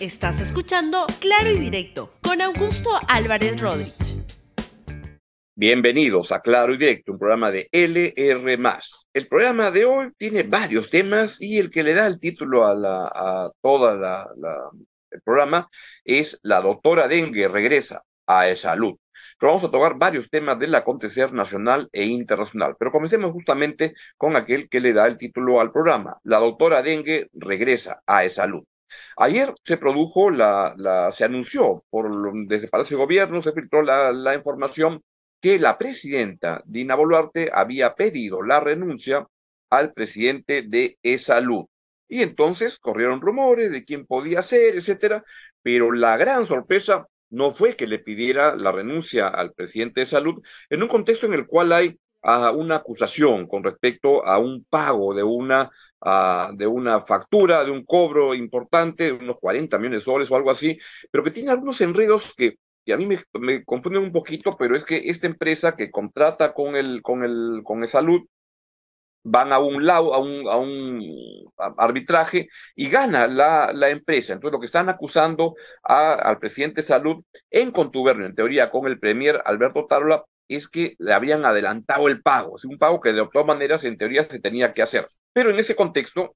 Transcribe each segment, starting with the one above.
Estás escuchando Claro y Directo con Augusto Álvarez Rodríguez. Bienvenidos a Claro y Directo, un programa de LR. El programa de hoy tiene varios temas y el que le da el título a, la, toda el programa es La doctora Dengue regresa a salud. Pero vamos a tocar varios temas del acontecer nacional e internacional. Pero comencemos justamente con aquel que le da el título al programa. La doctora Dengue regresa a salud. Ayer se produjo la, se anunció por desde el Palacio de Gobierno, se filtró la, la información que la presidenta Dina Boluarte había pedido la renuncia al presidente de E-Salud. Y entonces corrieron rumores de quién podía ser, etcétera, pero la gran sorpresa no fue que le pidiera la renuncia al presidente de salud en un contexto en el cual hay uh, una acusación con respecto a un pago de una uh, de una factura, de un cobro importante, unos 40 millones de dólares o algo así, pero que tiene algunos enredos que a mí me, confunden un poquito, pero es que esta empresa que contrata con el, con el, con el salud, van a un lado, a un, a un arbitraje y gana la, la empresa. Entonces lo que están acusando al presidente de salud en contubernio, en teoría, con el premier Alberto Tarola, es que le habían adelantado el pago, es un pago que de todas maneras en teoría se tenía que hacer. Pero en ese contexto,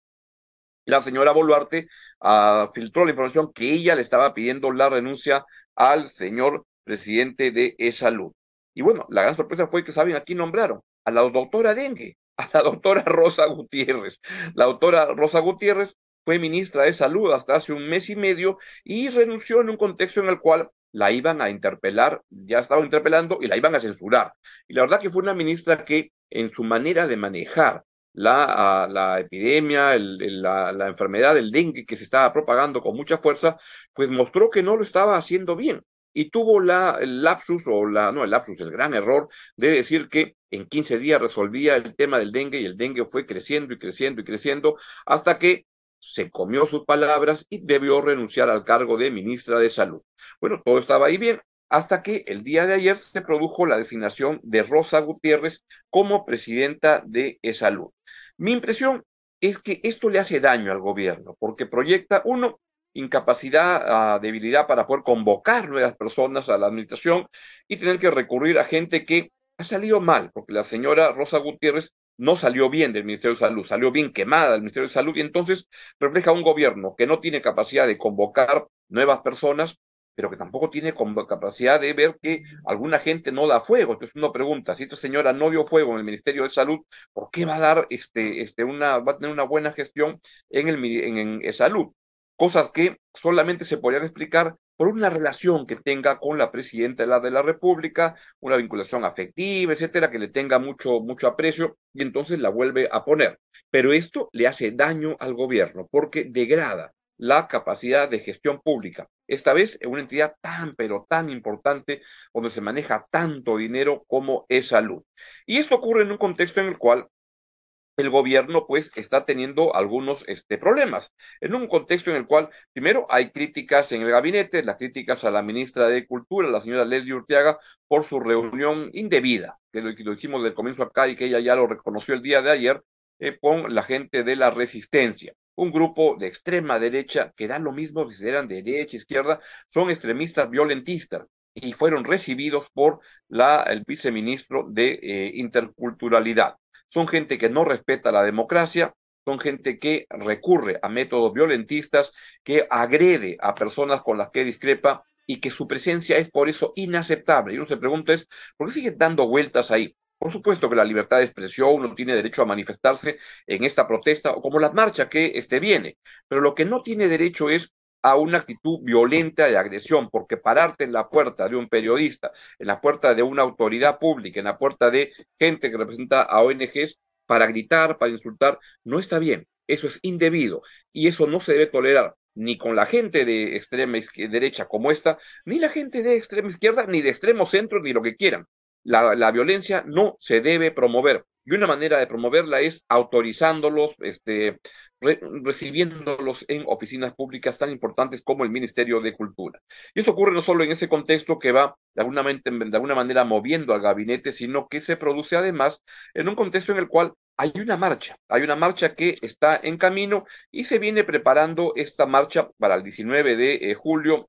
la señora Boluarte uh, filtró la información que ella le estaba pidiendo la renuncia al señor presidente de E-Salud. Y bueno, la gran sorpresa fue que, ¿saben? Aquí nombraron a la doctora Dengue, a la doctora Rosa Gutiérrez. La doctora Rosa Gutiérrez fue ministra de Salud hasta hace un mes y medio y renunció en un contexto en el cual la iban a interpelar, ya estaban interpelando y la iban a censurar. Y la verdad que fue una ministra que en su manera de manejar la, la epidemia, la, la, enfermedad del dengue que se estaba propagando con mucha fuerza, pues mostró que no lo estaba haciendo bien. Y tuvo la, el lapsus, o la, no el lapsus, el gran error de decir que en 15 días resolvía el tema del dengue y el dengue fue creciendo y creciendo y creciendo hasta que se comió sus palabras y debió renunciar al cargo de ministra de Salud. Bueno, todo estaba ahí bien, hasta que el día de ayer se produjo la designación de Rosa Gutiérrez como presidenta de Salud. Mi impresión es que esto le hace daño al gobierno, porque proyecta, uno, incapacidad, uh, debilidad para poder convocar nuevas personas a la administración y tener que recurrir a gente que ha salido mal, porque la señora Rosa Gutiérrez no salió bien del Ministerio de Salud, salió bien quemada del Ministerio de Salud y entonces refleja un gobierno que no tiene capacidad de convocar nuevas personas pero que tampoco tiene capacidad de ver que alguna gente no da fuego. Entonces uno pregunta, si esta señora no dio fuego en el Ministerio de Salud, ¿por qué va a dar este, este una, va a tener una buena gestión en el en, en salud? Cosas que solamente se podrían explicar por una relación que tenga con la presidenta de la, República, una vinculación afectiva, etcétera, que le tenga mucho, mucho aprecio y entonces la vuelve a poner. Pero esto le hace daño al gobierno porque degrada la capacidad de gestión pública. Esta vez en una entidad tan, pero tan importante, donde se maneja tanto dinero como es salud. Y esto ocurre en un contexto en el cual el gobierno pues está teniendo algunos este, problemas, en un contexto en el cual primero hay críticas en el gabinete, las críticas a la ministra de Cultura, la señora Leslie Urteaga, por su reunión indebida, que lo, que lo hicimos del comienzo acá y que ella ya lo reconoció el día de ayer, eh, con la gente de la resistencia un grupo de extrema derecha, que da lo mismo si eran de derecha, izquierda, son extremistas violentistas y fueron recibidos por la, el viceministro de eh, Interculturalidad. Son gente que no respeta la democracia, son gente que recurre a métodos violentistas, que agrede a personas con las que discrepa y que su presencia es por eso inaceptable. Y uno se pregunta es, ¿por qué siguen dando vueltas ahí? Por supuesto que la libertad de expresión, uno tiene derecho a manifestarse en esta protesta o como la marcha que este viene, pero lo que no tiene derecho es a una actitud violenta de agresión, porque pararte en la puerta de un periodista, en la puerta de una autoridad pública, en la puerta de gente que representa a ONGs para gritar, para insultar, no está bien. Eso es indebido y eso no se debe tolerar ni con la gente de extrema derecha como esta, ni la gente de extrema izquierda, ni de extremo centro, ni lo que quieran la, la, violencia no se debe promover. Y una manera de promoverla es autorizándolos, este, re, recibiéndolos en oficinas públicas tan importantes como el Ministerio de Cultura. Y eso ocurre no solo en ese contexto que va de alguna, de alguna manera moviendo al gabinete, sino que se produce además en un contexto en el cual hay una marcha, hay una marcha que está en camino y se viene preparando esta marcha para el 19 de eh, julio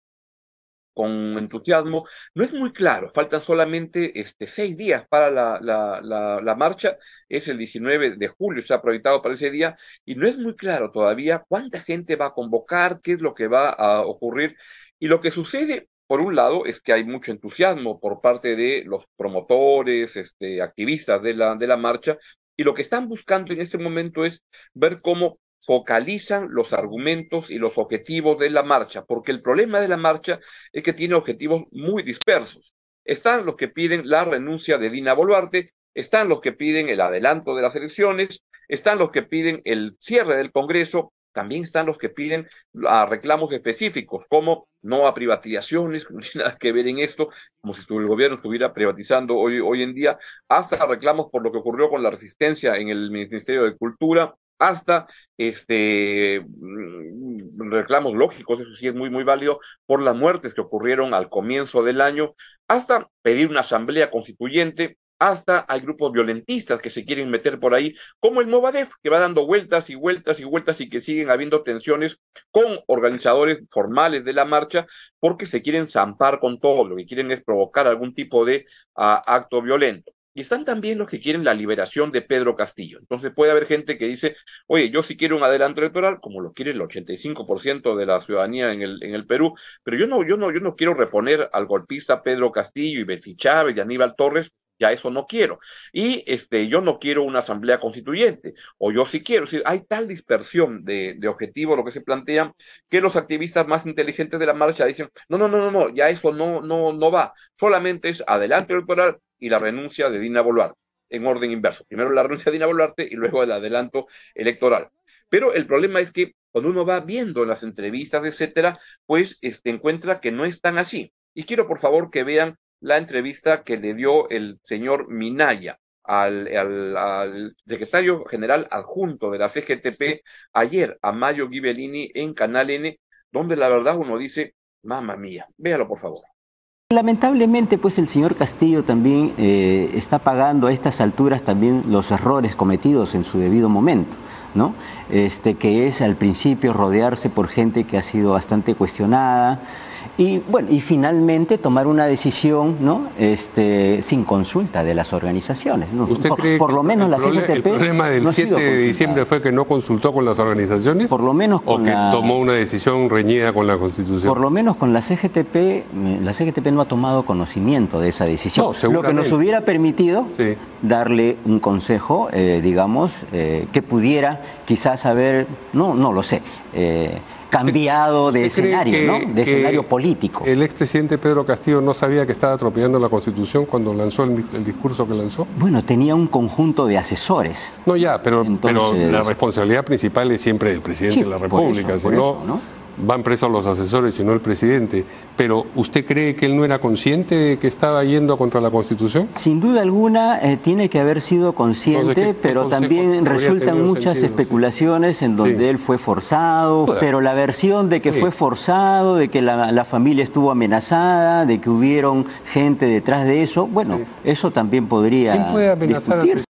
con entusiasmo. No es muy claro, faltan solamente este, seis días para la, la, la, marcha, es el 19 de julio, se ha proyectado para ese día, y no es muy claro todavía cuánta gente va a convocar, qué es lo que va a ocurrir. Y lo que sucede, por un lado, es que hay mucho entusiasmo por parte de los promotores, este, activistas de la, de la marcha, y lo que están buscando en este momento es ver cómo focalizan los argumentos y los objetivos de la marcha, porque el problema de la marcha es que tiene objetivos muy dispersos. Están los que piden la renuncia de Dina Boluarte, están los que piden el adelanto de las elecciones, están los que piden el cierre del Congreso, también están los que piden a reclamos específicos, como no a privatizaciones, no tiene nada que ver en esto, como si el gobierno estuviera privatizando hoy, hoy en día, hasta reclamos por lo que ocurrió con la resistencia en el Ministerio de Cultura, hasta este mm, reclamos lógicos, eso sí es muy, muy válido, por las muertes que ocurrieron al comienzo del año, hasta pedir una asamblea constituyente, hasta hay grupos violentistas que se quieren meter por ahí, como el Movadef, que va dando vueltas y vueltas y vueltas y que siguen habiendo tensiones con organizadores formales de la marcha, porque se quieren zampar con todo, lo que quieren es provocar algún tipo de ah, acto violento. Y están también los que quieren la liberación de Pedro Castillo. Entonces puede haber gente que dice, oye, yo sí quiero un adelanto electoral, como lo quiere el 85% de la ciudadanía en el, en el Perú, pero yo no, yo no, yo no quiero reponer al golpista Pedro Castillo y Betsy Chávez y Aníbal Torres ya eso no quiero. Y este, yo no quiero una asamblea constituyente, o yo sí quiero. hay tal dispersión de, objetivos, lo que se plantea, que los activistas más inteligentes de la marcha dicen, no, no, no, no, no, ya eso no, no, no va. Solamente es adelante electoral y la renuncia de Dina Boluarte, en orden inverso. Primero la renuncia de Dina Boluarte y luego el adelanto electoral. Pero el problema es que cuando uno va viendo las entrevistas, etcétera, pues este, encuentra que no es tan así. Y quiero, por favor, que vean la entrevista que le dio el señor Minaya al, al, secretario general adjunto de la CGTP ayer a Mayo Ghibellini en Canal N, donde la verdad uno dice, mamá mía, véalo por favor. Lamentablemente, pues el señor Castillo también eh, está pagando a estas alturas también los errores cometidos en su debido momento. ¿no? Este, que es al principio rodearse por gente que ha sido bastante cuestionada, y bueno, y finalmente tomar una decisión ¿no? este, sin consulta de las organizaciones. ¿Usted por, cree por lo menos la CGTP. ¿El problema del 7 de diciembre fue que no consultó con las organizaciones? Por lo menos ¿O que tomó una decisión reñida con la Constitución? Por lo menos con la CGTP, la CGTP no ha tomado conocimiento de esa decisión. lo que nos hubiera permitido darle un consejo, eh, digamos, eh, que pudiera quizás haber, no, no lo sé. Eh, cambiado de escenario, ¿no? De escenario político. ¿El expresidente Pedro Castillo no sabía que estaba atropellando la Constitución cuando lanzó el, discurso que lanzó? Bueno, tenía un conjunto de asesores. No, ya, pero, pero la responsabilidad principal es siempre del presidente de la República. si ¿no? Van presos los asesores y no el presidente. Pero ¿usted cree que él no era consciente de que estaba yendo contra la Constitución? Sin duda alguna eh, tiene que haber sido consciente, pero también resultan muchas especulaciones en donde él fue forzado, pero la versión de que fue forzado, de que la, familia estuvo amenazada, de que hubieron gente detrás de eso, bueno, eso también podría ¿Quién puede amenazar discutirse.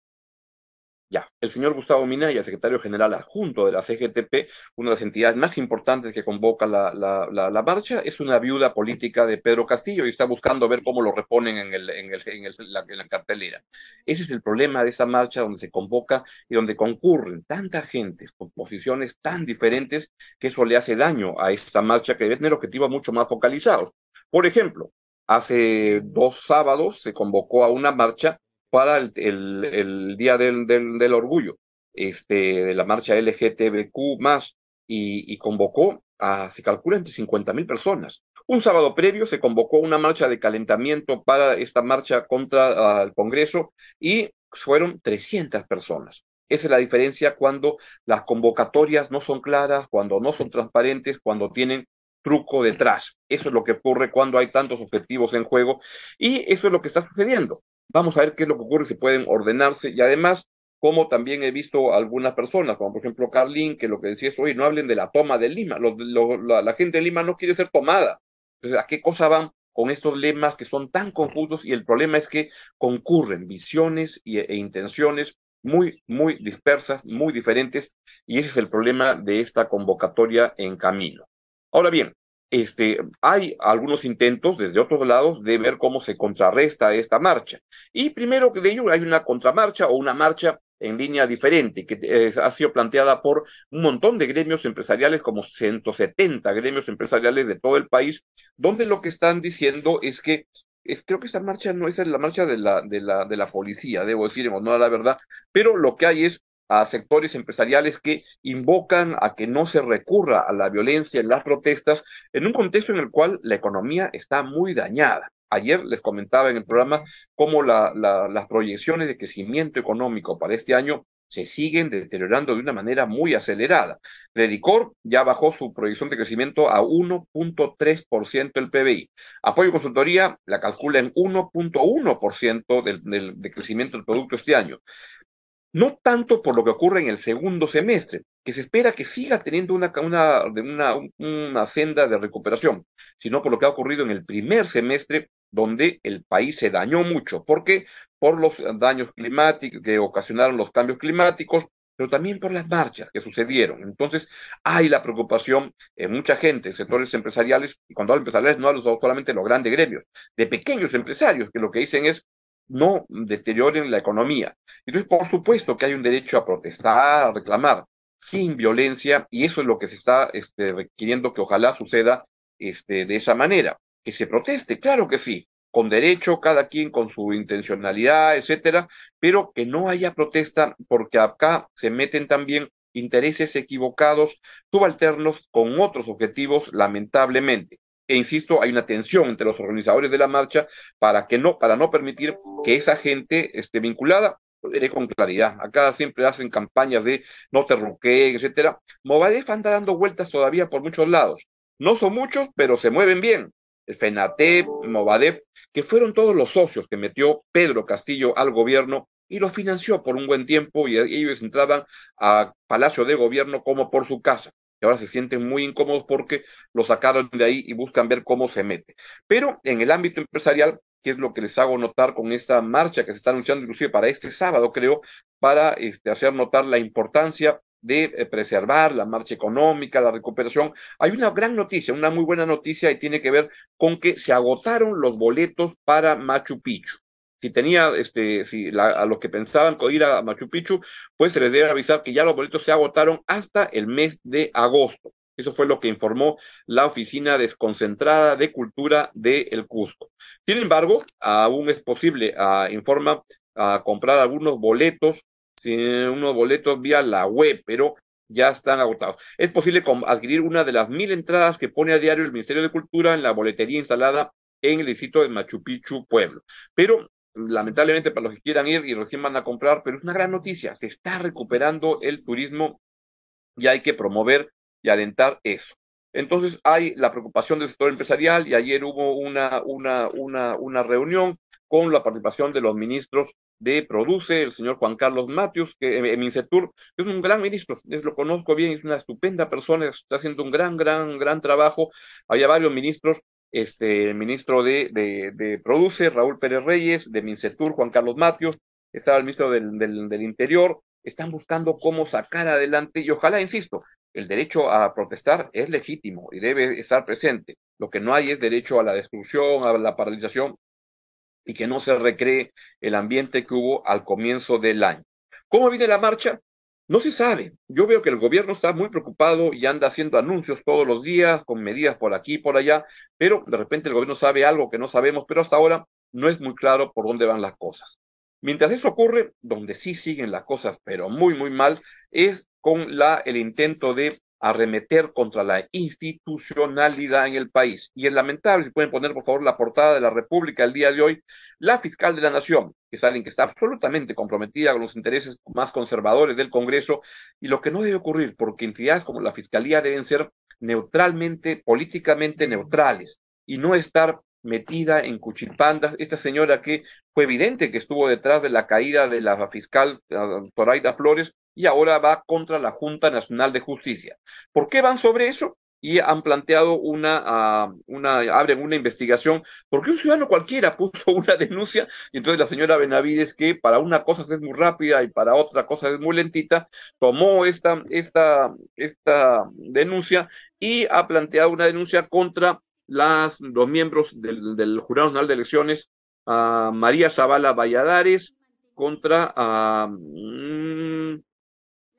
El señor Gustavo Minaya, secretario general adjunto de la CGTP, una de las entidades más importantes que convoca la, la, la, marcha, es una viuda política de Pedro Castillo y está buscando ver cómo lo reponen en, el, en, el, en, el, en la cartelera. Ese es el problema de esa marcha donde se convoca y donde concurren tanta gente con posiciones tan diferentes que eso le hace daño a esta marcha que debe tener objetivos mucho más focalizados. Por ejemplo, hace dos sábados se convocó a una marcha para el, el, Día del, del, Orgullo, este, de la marcha LGTBQ más, y, y convocó a, se calcula, entre 50 mil personas. Un sábado previo se convocó una marcha de calentamiento para esta marcha contra el Congreso y fueron 300 personas. Esa es la diferencia cuando las convocatorias no son claras, cuando no son transparentes, cuando tienen truco detrás. Eso es lo que ocurre cuando hay tantos objetivos en juego y eso es lo que está sucediendo. Vamos a ver qué es lo que ocurre si pueden ordenarse y además, como también he visto algunas personas, como por ejemplo Carlín, que lo que decía es, oye, no hablen de la toma de Lima, la, gente de Lima no quiere ser tomada. Entonces, ¿a qué cosa van con estos lemas que son tan confusos? Y el problema es que concurren visiones e intenciones muy, muy dispersas, muy diferentes, y ese es el problema de esta convocatoria en camino. Ahora bien, este, hay algunos intentos desde otros lados de ver cómo se contrarresta esta marcha. Y primero que de ello hay una contramarcha o una marcha en línea diferente, que ha sido planteada por un montón de gremios empresariales, como 170 gremios empresariales de todo el país, donde lo que están diciendo es que es, creo que esta marcha no es la marcha de la, de la, de la policía, debo decir, no la verdad, pero lo que hay es a sectores empresariales que invocan a que no se recurra a la violencia en las protestas en un contexto en el cual la economía está muy dañada. Ayer les comentaba en el programa cómo la, las proyecciones de crecimiento económico para este año se siguen deteriorando de una manera muy acelerada. Redicor ya bajó su proyección de crecimiento a 1.3% del PBI. Apoyo Consultoría la calcula en 1.1% del, del, de crecimiento del producto este año no tanto por lo que ocurre en el segundo semestre, que se espera que siga teniendo una, una, una, senda de recuperación, sino por lo que ha ocurrido en el primer semestre, donde el país se dañó mucho. ¿Por qué? Por los daños climáticos que ocasionaron los cambios climáticos, pero también por las marchas que sucedieron. Entonces, hay la preocupación en mucha gente, sectores empresariales, y cuando hablo empresariales no hablo solamente de los grandes gremios, de pequeños empresarios, que lo que dicen es, no deterioren la economía. Entonces, por supuesto que hay un derecho a protestar, a reclamar, sin violencia, y eso es lo que se está este, requiriendo que ojalá suceda este, de esa manera. Que se proteste, claro que sí, con derecho, cada quien con su intencionalidad, etcétera, pero que no haya protesta, porque acá se meten también intereses equivocados, subalternos con otros objetivos, lamentablemente e insisto, hay una tensión entre los organizadores de la marcha para que no, para no permitir que esa gente esté vinculada. Lo diré con claridad. Acá siempre hacen campañas de no te ruqueen, etcétera. Movadef anda dando vueltas todavía por muchos lados. No son muchos, pero se mueven bien. El FENATEP, Movadef, que fueron todos los socios que metió Pedro Castillo al gobierno y lo financió por un buen tiempo y ellos entraban a Palacio de Gobierno como por su casa y ahora se sienten muy incómodos porque lo sacaron de ahí y buscan ver cómo se mete. Pero en el ámbito empresarial, que es lo que les hago notar con esta marcha que se está anunciando inclusive para este sábado, creo, para este, hacer notar la importancia de eh, preservar la marcha económica, la recuperación. Hay una gran noticia, una muy buena noticia y tiene que ver con que se agotaron los boletos para Machu Picchu si tenía, este, si a los que pensaban ir a Machu Picchu, pues se les debe avisar que ya los boletos se agotaron hasta el mes de agosto. Eso fue lo que informó la Oficina Desconcentrada de Cultura de El Cusco. Sin embargo, aún es posible, uh, informa, a comprar algunos boletos, unos boletos vía la web, pero ya están agotados. Es posible adquirir una de las mil entradas que pone a diario el Ministerio de Cultura en la boletería instalada en el distrito de Machu Picchu, Pueblo. Pero lamentablemente para los que quieran ir y recién van a comprar, pero es una gran noticia, se está recuperando el turismo y hay que promover y alentar eso. Entonces hay la preocupación del sector empresarial y ayer hubo una, una, una, una reunión con la participación de los ministros de Produce, el señor Juan Carlos Matius, que Mincetur es un gran ministro, es, lo conozco bien, es una estupenda persona, está haciendo un gran, gran, gran trabajo. Había varios ministros este, el ministro de, de, Produce, Raúl Pérez Reyes, de Mincetur, Juan Carlos Matios, estaba el ministro del, del, Interior, están buscando cómo sacar adelante y ojalá, insisto, el derecho a protestar es legítimo y debe estar presente. Lo que no hay es derecho a la destrucción, a la paralización y que no se recree el ambiente que hubo al comienzo del año. ¿Cómo viene la marcha? No se sabe. Yo veo que el gobierno está muy preocupado y anda haciendo anuncios todos los días con medidas por aquí y por allá, pero de repente el gobierno sabe algo que no sabemos, pero hasta ahora no es muy claro por dónde van las cosas. Mientras eso ocurre, donde sí siguen las cosas, pero muy, muy mal, es con la, el intento de arremeter contra la institucionalidad en el país. Y es lamentable, si pueden poner por favor la portada de la República el día de hoy, la fiscal de la Nación, que es alguien que está absolutamente comprometida con los intereses más conservadores del Congreso, y lo que no debe ocurrir, porque entidades como la Fiscalía deben ser neutralmente, políticamente neutrales, y no estar metida en cuchipandas. Esta señora que fue evidente que estuvo detrás de la caída de la fiscal Zoraida Flores y ahora va contra la Junta Nacional de Justicia. ¿Por qué van sobre eso? y han planteado una, ah, una, investigación, porque un ciudadano cualquiera puso una denuncia, y entonces la señora Benavides, que para una cosa es muy rápida y para otra cosa es muy lentita, tomó esta, esta, esta denuncia y ha planteado una denuncia contra las, los miembros del, Jurado Nacional de Elecciones, a María Zavala Valladares, contra, mm,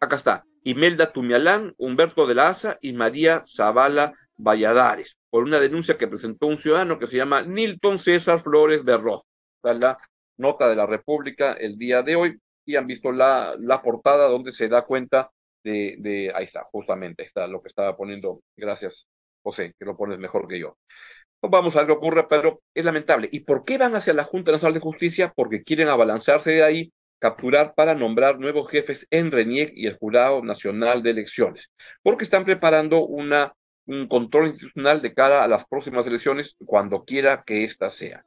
acá está, Imelda Tumialán, Humberto de la Asa y María Zavala Valladares, por una denuncia que presentó un ciudadano que se llama Nilton César Flores Berro. Está la nota de la República el día de hoy y han visto la, la portada donde se da cuenta de, de, ahí está, justamente, ahí está lo que estaba poniendo. Gracias, José, que lo pones mejor que yo. Vamos a ver qué ocurre, pero es lamentable. ¿Y por qué van hacia la Junta Nacional de Justicia? Porque quieren abalanzarse de ahí capturar para nombrar nuevos jefes en RENIEC y el Jurado Nacional de Elecciones, porque están preparando una, un control institucional de cara a las próximas elecciones, cuando quiera que ésta sea.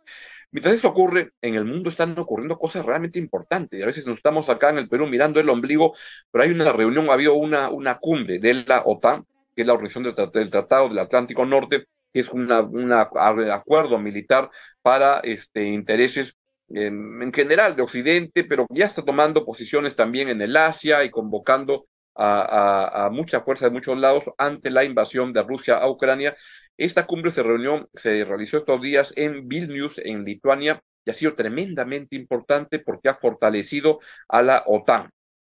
Mientras esto ocurre, en el mundo están ocurriendo cosas realmente importantes. A veces nos estamos acá en el Perú mirando el ombligo, pero hay una reunión, ha habido una, una cumbre de la OTAN, que es la Organización del Tratado del Atlántico Norte, que es un acuerdo militar para este, intereses en, general de Occidente, pero ya está tomando posiciones también en el Asia y convocando a, mucha fuerza de muchos lados ante la invasión de Rusia a Ucrania. Esta cumbre se reunió, se realizó estos días en Vilnius, en Lituania, y ha sido tremendamente importante porque ha fortalecido a la OTAN.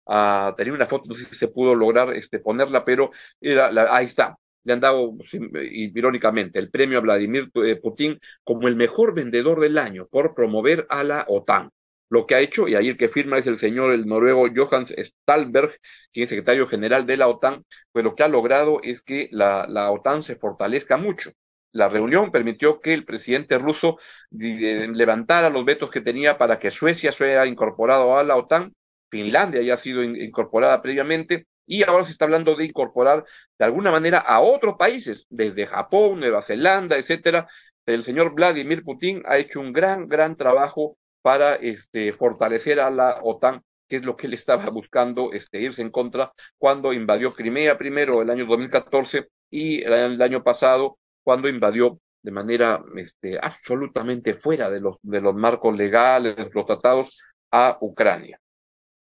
Ah, tenía una foto, no sé si se pudo lograr este, ponerla, pero era ahí está le han dado, irónicamente, el premio a Vladimir eh, Putin como el mejor vendedor del año por promover a la OTAN. Lo que ha hecho, y ahí el que firma es el señor, el noruego Johannes Stalberg, quien es secretario general de la OTAN, pues lo que ha logrado es que la, la OTAN se fortalezca mucho. La reunión permitió que el presidente ruso eh, levantara los vetos que tenía para que Suecia sea incorporado a la OTAN, Finlandia ya ha sido incorporada previamente, y ahora se está hablando de incorporar de alguna manera a otros países, desde Japón, Nueva Zelanda, etcétera. El señor Vladimir Putin ha hecho un gran, gran trabajo para este, fortalecer a la OTAN, que es lo que él estaba buscando este, irse en contra cuando invadió Crimea primero el año 2014 y el año pasado cuando invadió de manera este, absolutamente fuera de los, de los marcos legales, de los tratados, a Ucrania.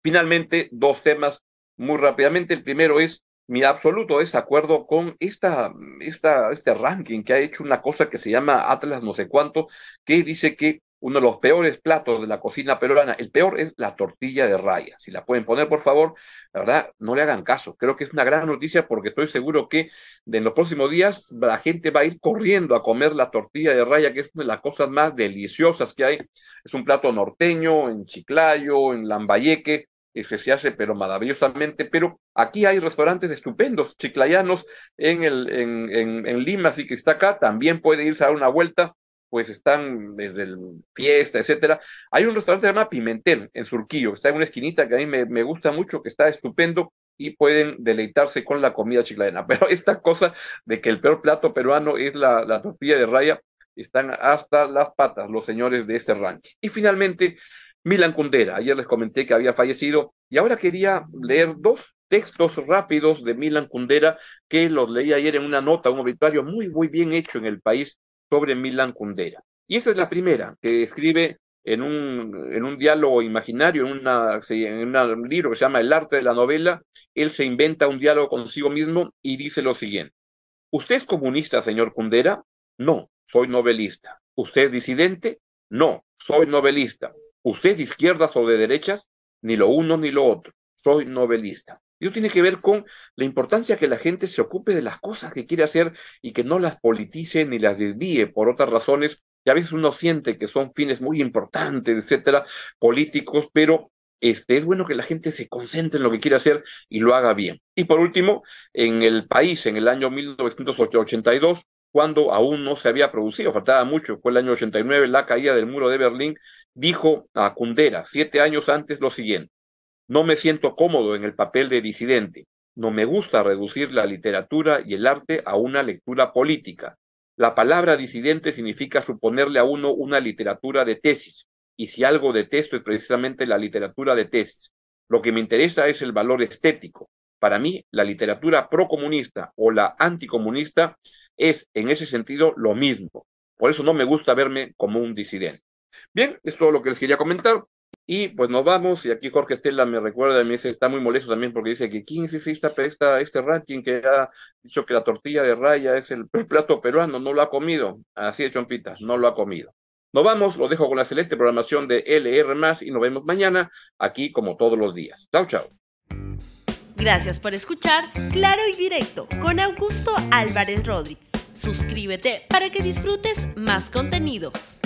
Finalmente, dos temas muy rápidamente. El primero es mi absoluto desacuerdo con esta, esta, este ranking que ha hecho una cosa que se llama Atlas no sé cuánto, que dice que uno de los peores platos de la cocina peruana, el peor es la tortilla de raya. Si la pueden poner, por favor, la verdad, no le hagan caso. Creo que es una gran noticia porque estoy seguro que en los próximos días la gente va a ir corriendo a comer la tortilla de raya, que es una de las cosas más deliciosas que hay. Es un plato norteño, en Chiclayo, en Lambayeque, ese se hace pero maravillosamente, pero aquí hay restaurantes estupendos, chiclayanos en, el, en, en, Lima, así que está acá, también puede irse a dar una vuelta, pues están desde el fiesta, etcétera. Hay un restaurante que se llama Pimentel en Surquillo, está en una esquinita que a mí me, me gusta mucho, que está estupendo, y pueden deleitarse con la comida chiclayana. Pero esta cosa de que el peor plato peruano es la, la tortilla de raya, están hasta las patas los señores de este ranking. Y finalmente, Milan Kundera. Ayer les comenté que había fallecido y ahora quería leer dos textos rápidos de Milan Kundera que los leí ayer en una nota, un obituario muy, muy bien hecho en el país sobre Milan Kundera. Y esa es la primera que escribe en un, en un diálogo imaginario, en, una, en un libro que se llama El arte de la novela. Él se inventa un diálogo consigo mismo y dice lo siguiente. ¿Usted es comunista, señor Kundera? No, soy novelista. ¿Usted es disidente? No, soy novelista. ¿Usted es de izquierdas o de derechas? Ni lo uno ni lo otro. Soy novelista. Eso tiene que ver con la importancia que la gente se ocupe de las cosas que quiere hacer y que no las politice ni las desvíe por otras razones que a veces uno siente que son fines muy importantes, etcétera, políticos, pero este, es bueno que la gente se concentre en lo que quiere hacer y lo haga bien. Y por último, en el país, en el año 1982, cuando aún no se había producido, faltaba mucho, fue el año 89, la caída del muro de Berlín, dijo a Kundera siete años antes lo siguiente, no me siento cómodo en el papel de disidente, no me gusta reducir la literatura y el arte a una lectura política. La palabra disidente significa suponerle a uno una literatura de tesis, y si algo detesto es precisamente la literatura de tesis. Lo que me interesa es el valor estético. Para mí, la literatura procomunista o la anticomunista es en ese sentido lo mismo. Por eso no me gusta verme como un disidente. Bien, es todo lo que les quería comentar. Y pues nos vamos, y aquí Jorge Estela me recuerda, me dice, está muy molesto también porque dice que quién es esta, esta, este ranking que ha dicho que la tortilla de raya es el, plato peruano, no lo ha comido, así de chompita, no lo ha comido. Nos vamos, lo dejo con la excelente programación de LR y nos vemos mañana aquí como todos los días. Chao, chao. Gracias por escuchar Claro y Directo con Augusto Álvarez Rodríguez. Suscríbete para que disfrutes más contenidos.